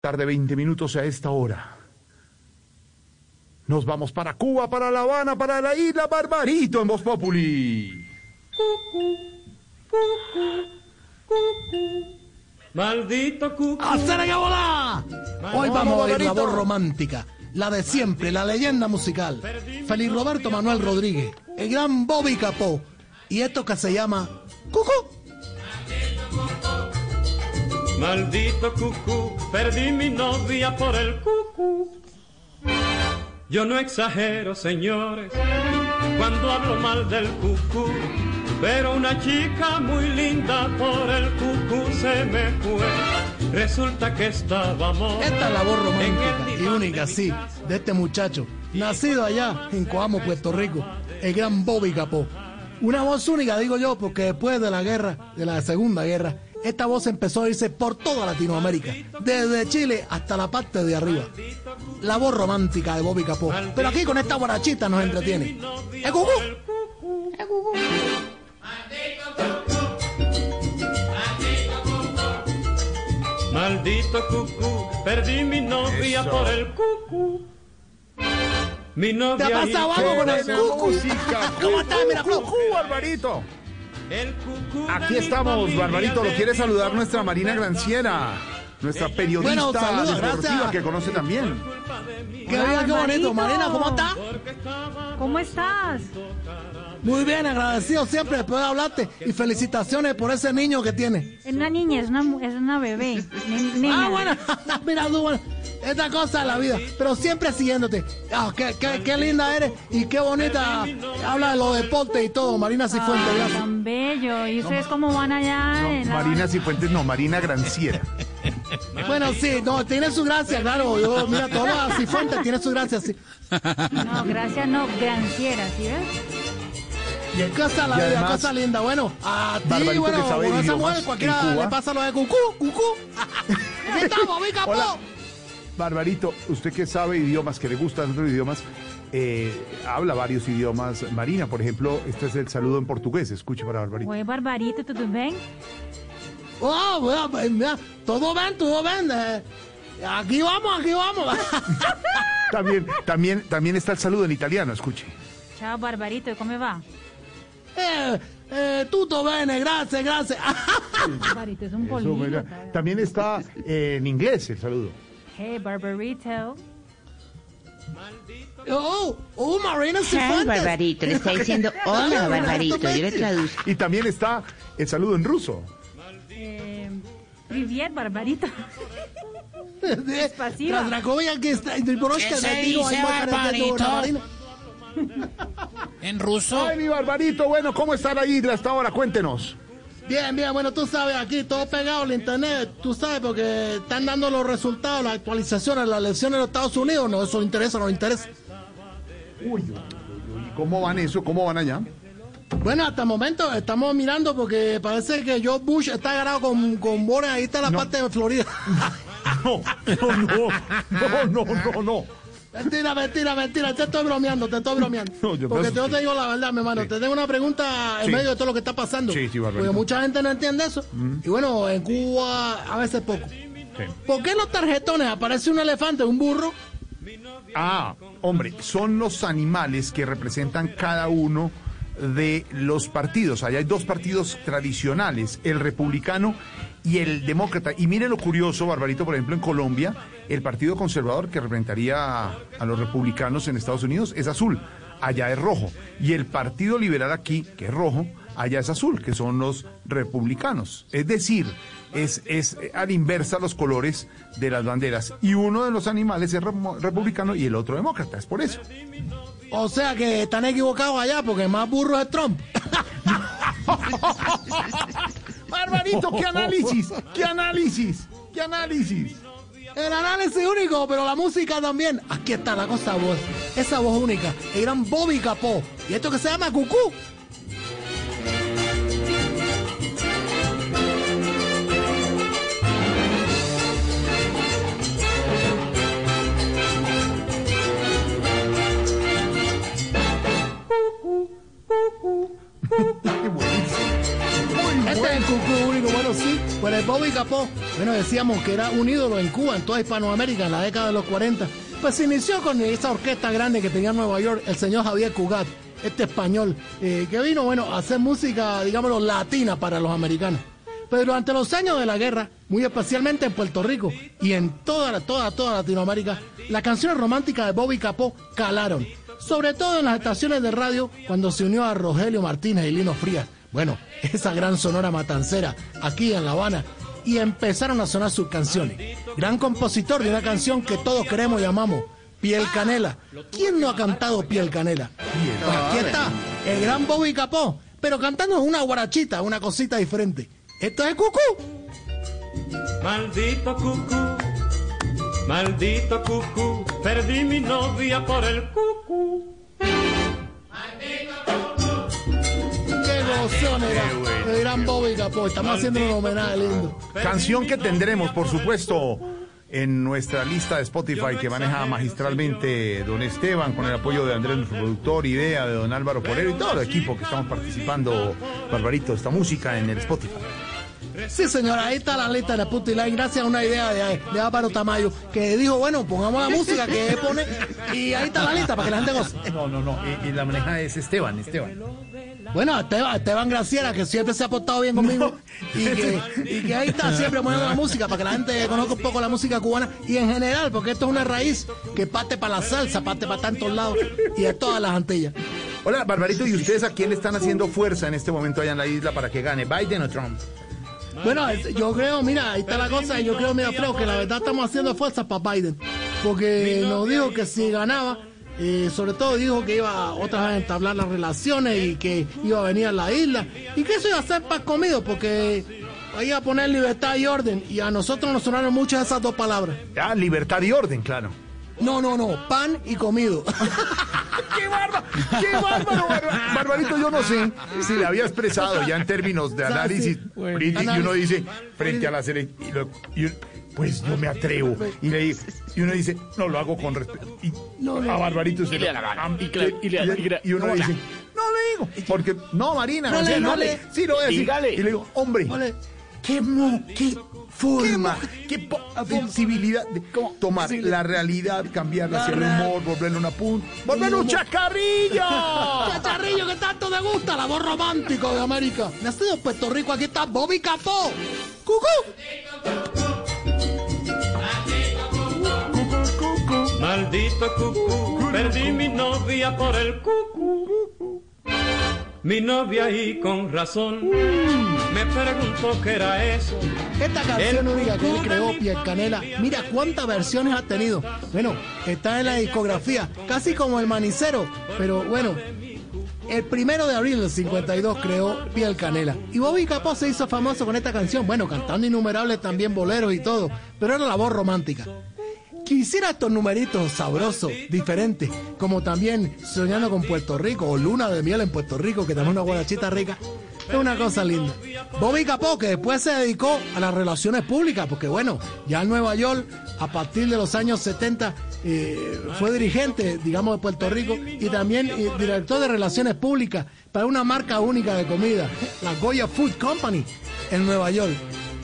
Tarde 20 minutos a esta hora. Nos vamos para Cuba, para La Habana, para la isla Barbarito en Voz Populi. Maldito cucu. ¡Hacer que volá! Hoy vamos a oír la voz romántica, la de siempre, la leyenda musical. Feliz Roberto Manuel Rodríguez, el gran Bobby Capó. Y esto que se llama Cucú. Maldito cucú, perdí mi novia por el cucú. Yo no exagero, señores, cuando hablo mal del cucú. Pero una chica muy linda por el cucú se me fue. Resulta que estábamos. Esta es la voz romántica y única, sí, de este muchacho, nacido allá en Coamo, Puerto Rico, el gran Bobby Capó. Una voz única, digo yo, porque después de la guerra, de la Segunda Guerra, esta voz empezó a irse por toda Latinoamérica, desde Chile hasta la parte de arriba. La voz romántica de Bobby Capó. Pero aquí con esta borrachita nos entretiene. ¡Eh, cucú! ¡Eh, cucú! Maldito cucú, perdí mi novia Eso. por el cucú. Mi novia. ¿Te ha pasado algo con el cucú? ¿Cómo estás, Miraflor? Cucú, Barbarito. Aquí estamos, Barbarito. Lo quiere saludar nuestra Marina Granciera, nuestra periodista Bueno, saludos, deportiva gracias. que conoce también. ¡Qué bien, qué bonito! Marina, ¿cómo estás? ¿Cómo estás? Muy bien, agradecido siempre después de hablarte y felicitaciones por ese niño que tiene. Es una niña, es una, es una bebé. ni- niña. Ah, bueno, mira tú, bueno, esta cosa es la vida, pero siempre siguiéndote. Ah, qué, qué, qué linda eres y qué bonita habla de los deportes y todo, Marina Cifuentes, Ay, tan bello. ¿Y ustedes cómo van allá? en la- Marina Cifuentes, no, Marina Granciera. Bueno, sí, no, tiene su gracia, claro. Yo, mira, todos los Cifuentes tiene su gracia, sí. No, gracias, no, granciera, ¿sí ves? Y es cosa la Y vida, además, cosa linda. Bueno, a ti, Barbarito, bueno, con esa mujer cualquiera le pasa lo de cucú, cucú. Aquí estamos, mi capó. Hola. Barbarito, usted que sabe idiomas, que le gustan otros idiomas, eh, habla varios idiomas. Marina, por ejemplo, este es el saludo en portugués. Escuche para Barbarito. Oi, Barbarito, tudo bem? Oh, mira, mira, todo bien, todo bien. eh, aquí vamos, aquí vamos. También, también, también está el saludo en italiano, escuche. Ciao, Barbarito, come va? eh, eh, tutto bene, gracias, gracias. Barbarito es un venga. También está eh, en inglés el saludo. Hey, Barbarito. oh, oh, Marina Hey, Cifuentes. Barbarito, le está diciendo hola, Barbarito. Yo le traduzco. Y también está el saludo en ruso. Rivier, Barbarito. Despacito. Tras Dragovia que está entre Boroshka ¿Qué se ¿En ruso? Ay, mi Barbarito, bueno, ¿cómo están ahí hasta ahora? Cuéntenos. Bien, bien, bueno, tú sabes, aquí todo pegado al internet, tú sabes, porque están dando los resultados, las actualizaciones, las elecciones de los Estados Unidos, no, eso interesa, nos interesa. Uy, uy, uy, ¿cómo van eso? ¿Cómo van allá? Bueno, hasta el momento estamos mirando porque parece que George Bush está agarrado con, con ahí está la No. parte de Florida. No, no, no, no, no, no, mentira, mentira, mentira, te estoy bromeando, te estoy bromeando. No, yo porque yo te digo la verdad, mi hermano, Sí. te tengo una pregunta en Sí. medio de todo lo que está pasando. Sí, sí, Barbarito. Porque mucha gente no entiende eso. Y bueno, en Cuba a veces poco. Sí. ¿Por qué en los tarjetones aparece un elefante, un burro? Ah, hombre, son los animales que representan cada uno de los partidos. Allá hay dos partidos tradicionales, el republicano y el demócrata. Y miren lo curioso, Barbarito, por ejemplo, en Colombia, el Partido Conservador, que representaría a los republicanos en Estados Unidos, es azul, allá es rojo. Y el Partido Liberal aquí, que es rojo, allá es azul, que son los republicanos. Es decir, es, es eh, a la inversa los colores de las banderas. Y uno de los animales es republicano y el otro demócrata, es por eso. O sea que están equivocados allá porque más burro es Trump. Barbarito, ¿qué análisis? ¿Qué análisis? ¿Qué análisis? El análisis único, pero la música también. Aquí está la cosa voz. Esa voz única. El gran Bobby Capó. Y esto que se llama Cucú. Bueno, decíamos que era un ídolo en Cuba, en toda Hispanoamérica, en la década de los 40. Pues se inició con esa orquesta grande que tenía en Nueva York, el señor Javier Cugat, este español, eh, que vino, bueno, a hacer música, digámoslo, latina para los americanos. Pero durante los años de la guerra, muy especialmente en Puerto Rico y en toda, toda, toda Latinoamérica, las canciones románticas de Bobby Capó calaron. Sobre todo en las estaciones de radio cuando se unió a Rogelio Martínez y Lino Frías. Bueno, esa gran sonora matancera aquí en La Habana. Y empezaron a sonar sus canciones. Gran compositor de una canción que todos queremos y amamos. Piel Canela. ¿Quién no ha cantado Piel Canela? Pues aquí está, el gran Bobby Capó, pero cantando una guarachita, una cosita diferente. Esto es Cucú. Maldito cucú, maldito cucú, perdí mi novia por el cucú. Qué gozón era. Bobby Capó. Estamos haciendo un homenaje lindo. Canción que tendremos, por supuesto, en nuestra lista de Spotify que maneja magistralmente don Esteban con el apoyo de Andrés, nuestro productor, idea de don Álvaro Porero y todo el equipo que estamos participando, Barbarito, esta música en el Spotify. Sí, señora, ahí está la lista de Line, gracias a una idea de, de Álvaro Tamayo, que dijo, bueno, pongamos la música que pone, y ahí está la lista para que la gente goce. No, no, no, y, la maneja es Esteban, Esteban. Bueno, Esteban, Esteban Graciera, que siempre se ha portado bien conmigo, y, que, y que ahí está siempre poniendo la música para que la gente conozca un poco la música cubana, y en general, porque esto es una raíz que parte para la salsa, parte para tantos lados, y de todas las Antillas. Hola, Barbarito, ¿y ustedes a quién le están haciendo fuerza en este momento allá en la isla para que gane, Biden o Trump? Bueno, yo creo, mira, ahí está la cosa, y yo creo, mira, Freo, que la verdad estamos haciendo fuerza para Biden, porque nos dijo que si ganaba, eh, sobre todo dijo que iba otra vez a entablar las relaciones y que iba a venir a la isla, y que eso iba a ser paz comido, porque iba a poner libertad y orden, y a nosotros nos sonaron muchas esas dos palabras. Ah, libertad y orden, claro. No, no, no, pan y comido. ¡Qué bárbaro! ¡Qué bárbaro! Barba- Barbarito, yo no sé si le había expresado ya en términos de análisis y uno dice, frente a la selección, pues yo me atrevo. Y, le, digo- y uno dice, no, lo hago con respeto. Y a Barbarito se le Y uno no, dice, no le digo, porque, no, Marina, No o sea, le- no no le, le- sí lo voy a decir. Dígale. Y le digo, hombre, qué, mo- qué forma, qué po- sensibilidad de tomar la realidad, cambiarla hacia el humor, volverle una punta, volverle un chacarrillo. Chacharrillo que tanto te gusta, la voz romántico de América. Nacido en Puerto Rico, aquí está Bobby Capó. ¡Cucú! Maldito cucú, perdí mi novia por el cucú. Mi novia y con razón me preguntó qué era eso. Esta canción única que él creó, Piel Canela, mira cuántas versiones ha tenido. Bueno, está en la discografía, casi como el manicero, pero bueno. El primero de abril del 52 creó Piel Canela. Y Bobby Capó se hizo famoso con esta canción, bueno, cantando innumerables también boleros y todo, pero era la voz romántica. Quisiera estos numeritos sabrosos, diferentes, como también Soñando con Puerto Rico o Luna de Miel en Puerto Rico, que también es una guarachita rica. Es una cosa linda. Bobby Capó, que después se dedicó a las relaciones públicas, porque bueno, ya en Nueva York, a partir de los años 70, eh, fue dirigente, digamos, de Puerto Rico y también eh, director de relaciones públicas para una marca única de comida, la Goya Food Company, en Nueva York.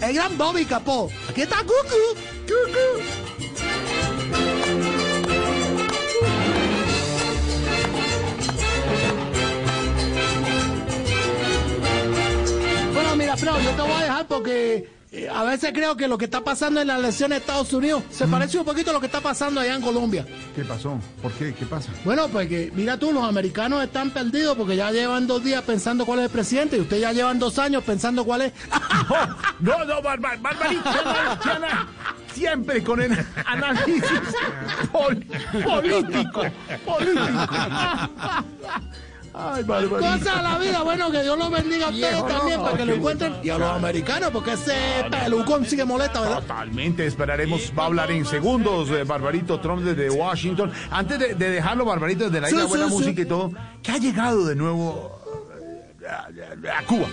El gran Bobby Capó. Aquí está Cucu. Cucu. Mira, Fran, yo te voy a dejar porque eh, a veces creo que lo que está pasando en las elecciones de Estados Unidos se parece un poquito a lo que está pasando allá en Colombia. ¿Qué pasó? ¿Por qué? ¿Qué pasa? Bueno, pues que mira tú, los americanos están perdidos porque ya llevan dos días pensando cuál es el presidente y ustedes ya llevan dos años pensando cuál es. No, no, Barbar, no, no. siempre con el análisis pol- político, político. Ay. Cosa de la vida, bueno, que Dios los bendiga a ustedes Viejo, también no, para que lo encuentren y a los americanos porque ese pelucón sigue molesta, ¿verdad? Totalmente, esperaremos, va a hablar en segundos eh, Barbarito Trump desde Washington. Antes de, de dejarlo, Barbarito, desde la Sí, isla sí, Buena sí. Música y todo, ¿qué ha llegado de nuevo eh, a, a- a Cuba?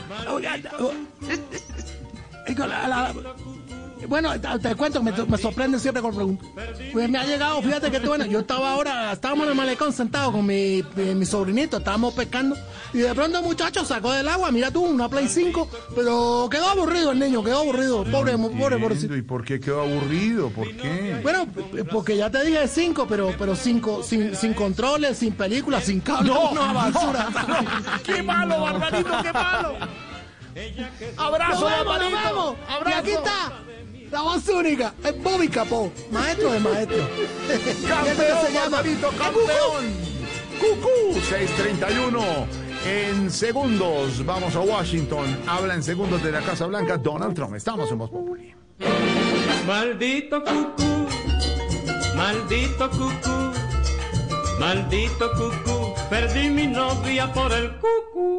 Bueno, te, cuento me, me sorprenden siempre con preguntas. Pues me ha llegado, fíjate que bueno, yo estaba ahora, estábamos en el malecón sentado con mi, sobrinito, estábamos pescando, y de pronto el muchacho sacó del agua, mira tú, una Play 5, pero quedó aburrido el niño, quedó aburrido, pobre, pobre, pobrecito. ¿Y por qué quedó aburrido? ¿Por qué? Bueno, porque ya te dije cinco, pero, pero cinco, sin, sin controles, sin películas, sin cable, una basura. ¡Qué malo, Barbarito, qué malo! ¡Nos ¡Abrazo, Barbarito! vemos! Y ¡Abrazo! aquí está, la voz única, es Bobby Capó, maestro de maestro. ¡Campeón, se llama? Barbarito, ¡El campeón! ¡Cucú! 631. En segundos, vamos a Washington. Habla en segundos de la Casa Blanca Donald Trump. Estamos en Voz Populi. Maldito cucú, maldito cucú, maldito cucú, perdí mi novia por el cucú.